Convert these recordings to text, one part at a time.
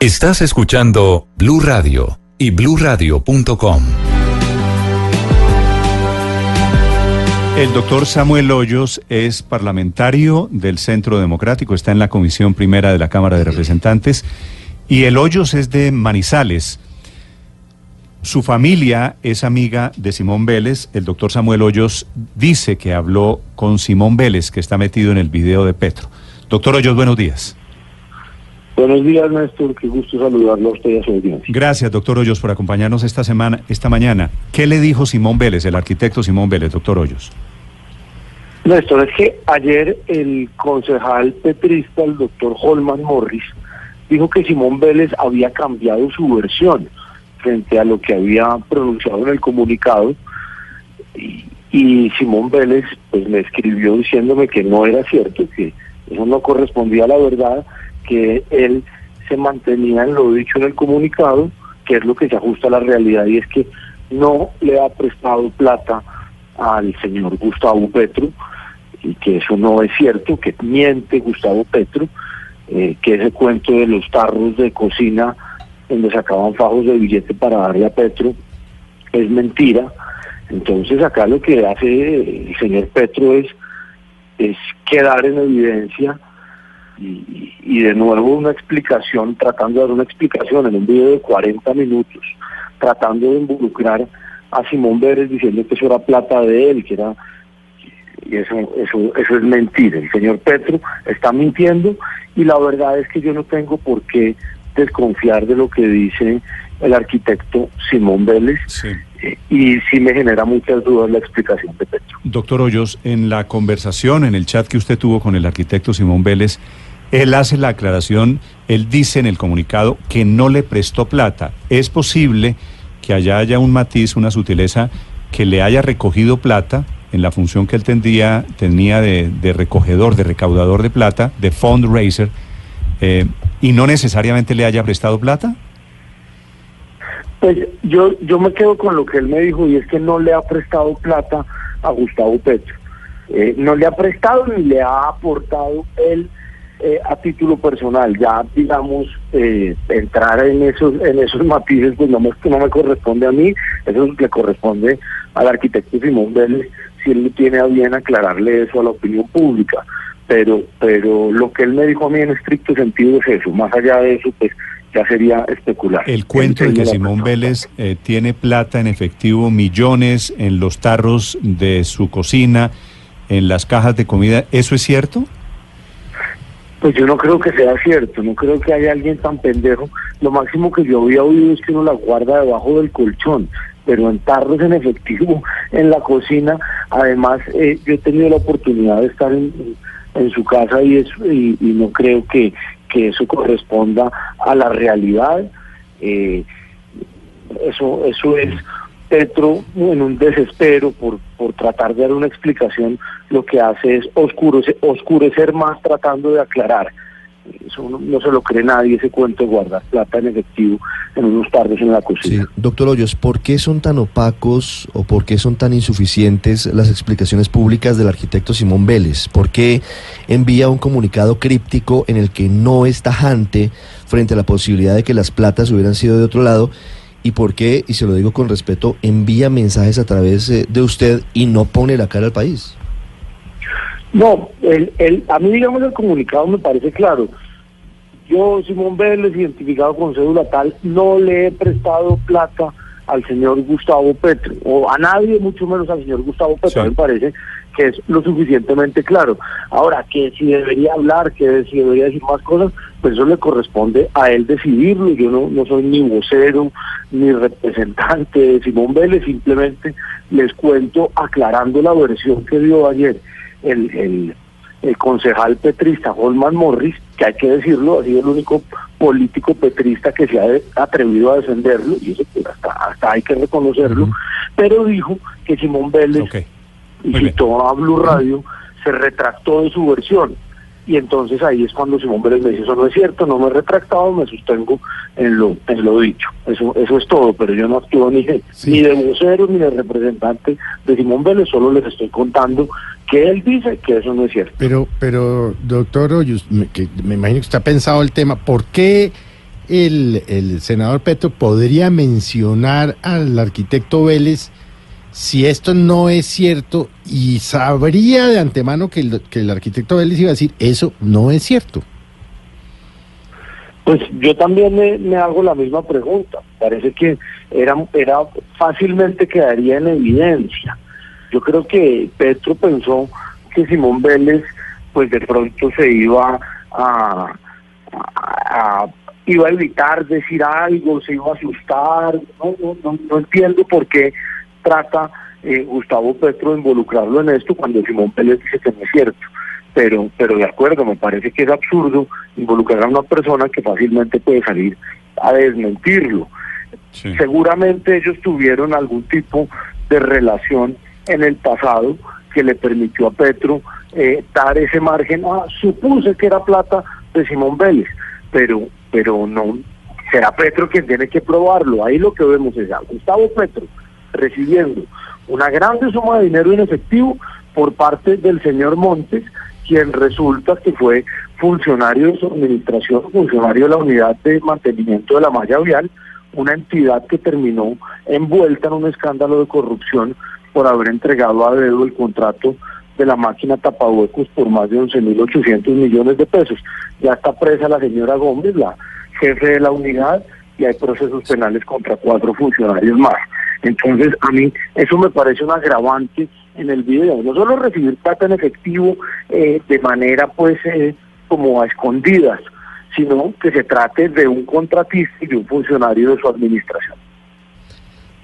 Estás escuchando Blue Radio y bluradio.com. El doctor Samuel Hoyos es parlamentario del Centro Democrático, está en la Comisión Primera de la Cámara de Representantes y el Hoyos es de Manizales. Su familia es amiga de Simón Vélez. El doctor Samuel Hoyos dice que habló con Simón Vélez, que está metido en el video de Petro. Doctor Hoyos, buenos días. Buenos días, Néstor. Qué gusto saludarlo a usted y a su audiencia. Gracias, doctor Hoyos, por acompañarnos esta semana, esta mañana. ¿Qué le dijo Simón Vélez, el arquitecto Simón Vélez, doctor Hoyos? Néstor, es que ayer el concejal petrista, el doctor Holman Morris, dijo que Simón Vélez había cambiado su versión frente a lo que había pronunciado en el comunicado y, y Simón Vélez pues me escribió diciéndome que no era cierto, que eso no correspondía a la verdad que él se mantenía en lo dicho en el comunicado, que es lo que se ajusta a la realidad, y es que no le ha prestado plata al señor Gustavo Petro, y que eso no es cierto, que miente Gustavo Petro, eh, que ese cuento de los tarros de cocina donde sacaban fajos de billete para darle a Petro es mentira. Entonces acá lo que hace el señor Petro es, es quedar en evidencia y, de nuevo una explicación, tratando de dar una explicación en un video de 40 minutos, tratando de involucrar a Simón Vélez diciendo que eso era plata de él, que era y eso, eso, eso es mentira. El señor Petro está mintiendo y la verdad es que yo no tengo por qué desconfiar de lo que dice el arquitecto Simón Vélez. Eh, y sí me genera muchas dudas la explicación de Petro. Doctor Hoyos, en la conversación, en el chat que usted tuvo con el arquitecto Simón Vélez, él hace la aclaración, él dice en el comunicado que no le prestó plata. Es posible que allá haya un matiz, una sutileza, que le haya recogido plata en la función que él tendría, tenía de, recogedor, de recaudador de plata, de fundraiser, eh, y no necesariamente le haya prestado plata? Pues yo, yo me quedo con lo que él me dijo y es que no le ha prestado plata a Gustavo Petro. Eh, no le ha prestado ni le ha aportado él eh, a título personal, ya digamos, eh, entrar en esos en esos matices, pues no me, no me corresponde a mí, eso le corresponde al arquitecto Simón Vélez, si él tiene a bien aclararle eso a la opinión pública. Pero, pero lo que él me dijo a mí en estricto sentido es eso, más allá de eso, pues ya sería especular. El cuento de que Simón Vélez eh, tiene plata en efectivo, millones en los tarros de su cocina, en las cajas de comida, ¿eso es cierto? Pues yo no creo que sea cierto, no creo que haya alguien tan pendejo. Lo máximo que yo había oído es que uno la guarda debajo del colchón, pero en tarros en efectivo en la cocina. Además, eh, yo he tenido la oportunidad de estar en, su casa y, es, y, no creo que, que eso corresponda a la realidad. Eh, eso, eso es Petro, en un desespero por, por tratar de dar una explicación, lo que hace es oscurecer, oscurecer más tratando de aclarar. Eso no, se lo cree nadie, ese cuento de guardar plata en efectivo en unos tardes en la cocina. Sí. Doctor Hoyos, ¿por qué son tan opacos o por qué son tan insuficientes las explicaciones públicas del arquitecto Simón Vélez? ¿Por qué envía un comunicado críptico en el que no es tajante frente a la posibilidad de que las platas hubieran sido de otro lado? Y por qué, y se lo digo con respeto, envía mensajes a través eh, de usted y no pone la cara al país. No, el, el, a mí digamos el comunicado me parece claro. Yo, Simón Vélez, identificado con cédula tal, no le he prestado plata al señor Gustavo Petro, o a nadie, mucho menos al señor Gustavo Petro, me parece que es lo suficientemente claro. Ahora, que si debería hablar, que si debería decir más cosas, pues eso le corresponde a él decidirlo. Yo no, no soy ni vocero ni representante de Simón Vélez, simplemente les cuento aclarando la versión que dio ayer el, el, el concejal petrista Holman Morris, que hay que decirlo, ha sido el único político petrista que se ha atrevido a defenderlo, y eso pues, hasta, hasta hay que reconocerlo, pero dijo que Simón Vélez y citó a Blue Radio, se retractó de su versión. Y entonces ahí es cuando Simón Vélez me dice, eso no es cierto, no me he retractado, me sostengo en lo, en lo dicho. Eso, eso es todo, pero yo no actúo ni de, ni de vocero ni de representante de Simón Vélez, solo les estoy contando que él dice que eso no es cierto. Pero, pero doctor me, que me imagino que está pensado el tema, ¿por qué el, el senador Petro podría mencionar al arquitecto Vélez si esto no es cierto y sabría de antemano que el, que el arquitecto Vélez iba a decir eso no es cierto. Pues yo también me, hago la misma pregunta. Parece que era, era fácilmente quedaría en evidencia. Yo creo que Petro pensó que Simón Vélez, pues de pronto se iba a, a- a- iba a evitar decir algo, se iba a asustar. No, no, no, no entiendo por qué trata eh, Gustavo Petro de involucrarlo en esto cuando Simón Vélez dice que no es cierto. Pero, pero de acuerdo, me parece que es absurdo involucrar a una persona que fácilmente puede salir a desmentirlo. Sí. Seguramente ellos tuvieron algún tipo de relación en el pasado que le permitió a Petro eh, dar ese margen. Ah, supuse que era plata de Simón Vélez, pero, pero no será Petro quien tiene que probarlo. Ahí lo que vemos es a Gustavo Petro recibiendo una grande suma de dinero en efectivo por parte del señor Montes, quien resulta que fue funcionario de su administración, funcionario de la unidad de mantenimiento de la malla vial, una entidad que terminó envuelta en un escándalo de corrupción por haber entregado a dedo el contrato de la máquina tapahuecos por más de 11.800 millones de pesos. Ya está presa la señora Gómez, la jefe de la unidad, y hay procesos penales contra cuatro funcionarios más. Entonces, a mí eso me parece un agravante en el video. No solo recibir plata en efectivo eh, de manera, pues, eh, como a escondidas, sino que se trate de un contratista y de un funcionario de su administración.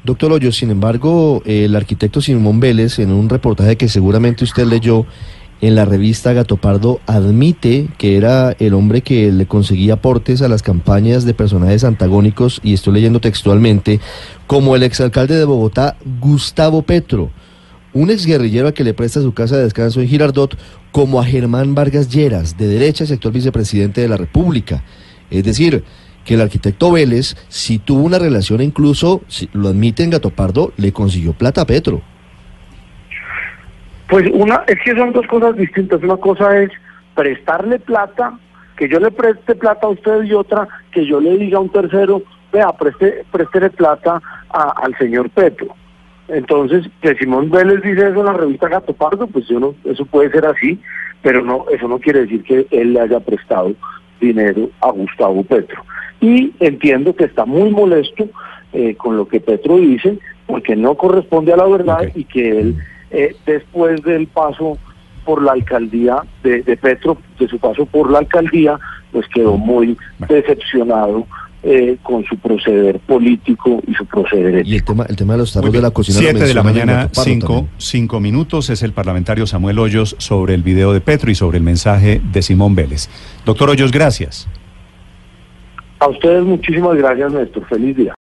Doctor Hoyo, sin embargo, el arquitecto Simón Vélez, en un reportaje que seguramente usted leyó en la revista Gato Pardo, admite que era el hombre que le conseguía aportes a las campañas de personajes antagónicos, y estoy leyendo textualmente, como el exalcalde de Bogotá, Gustavo Petro, un exguerrillero a que le presta su casa de descanso en Girardot, como a Germán Vargas Lleras, de derecha, y actual vicepresidente de la República. Es decir, que el arquitecto Vélez, si tuvo una relación, incluso, si lo admite en Gato Pardo, le consiguió plata a Petro. Pues una, es que son dos cosas distintas. Una cosa es prestarle plata, que yo le preste plata a usted y otra que yo le diga a un tercero, vea, preste, préstele plata a- al señor Petro. Entonces, que Simón Vélez dice eso en la revista Gato Pardo, pues yo no, eso puede ser así, pero no, eso no quiere decir que él le haya prestado dinero a Gustavo Petro. Y entiendo que está muy molesto eh, con lo que Petro dice, porque no corresponde a la verdad y que él, eh, después del paso por la alcaldía de, de Petro, de su paso por la alcaldía, pues quedó muy decepcionado eh, con su proceder político y su proceder Y el tema, el tema de los tarros de la cocina. Siete de la mañana, cinco, cinco minutos. Es el parlamentario Samuel Hoyos sobre el video de Petro y sobre el mensaje de Simón Vélez. Doctor Hoyos, gracias. A ustedes muchísimas gracias, Néstor. Feliz día.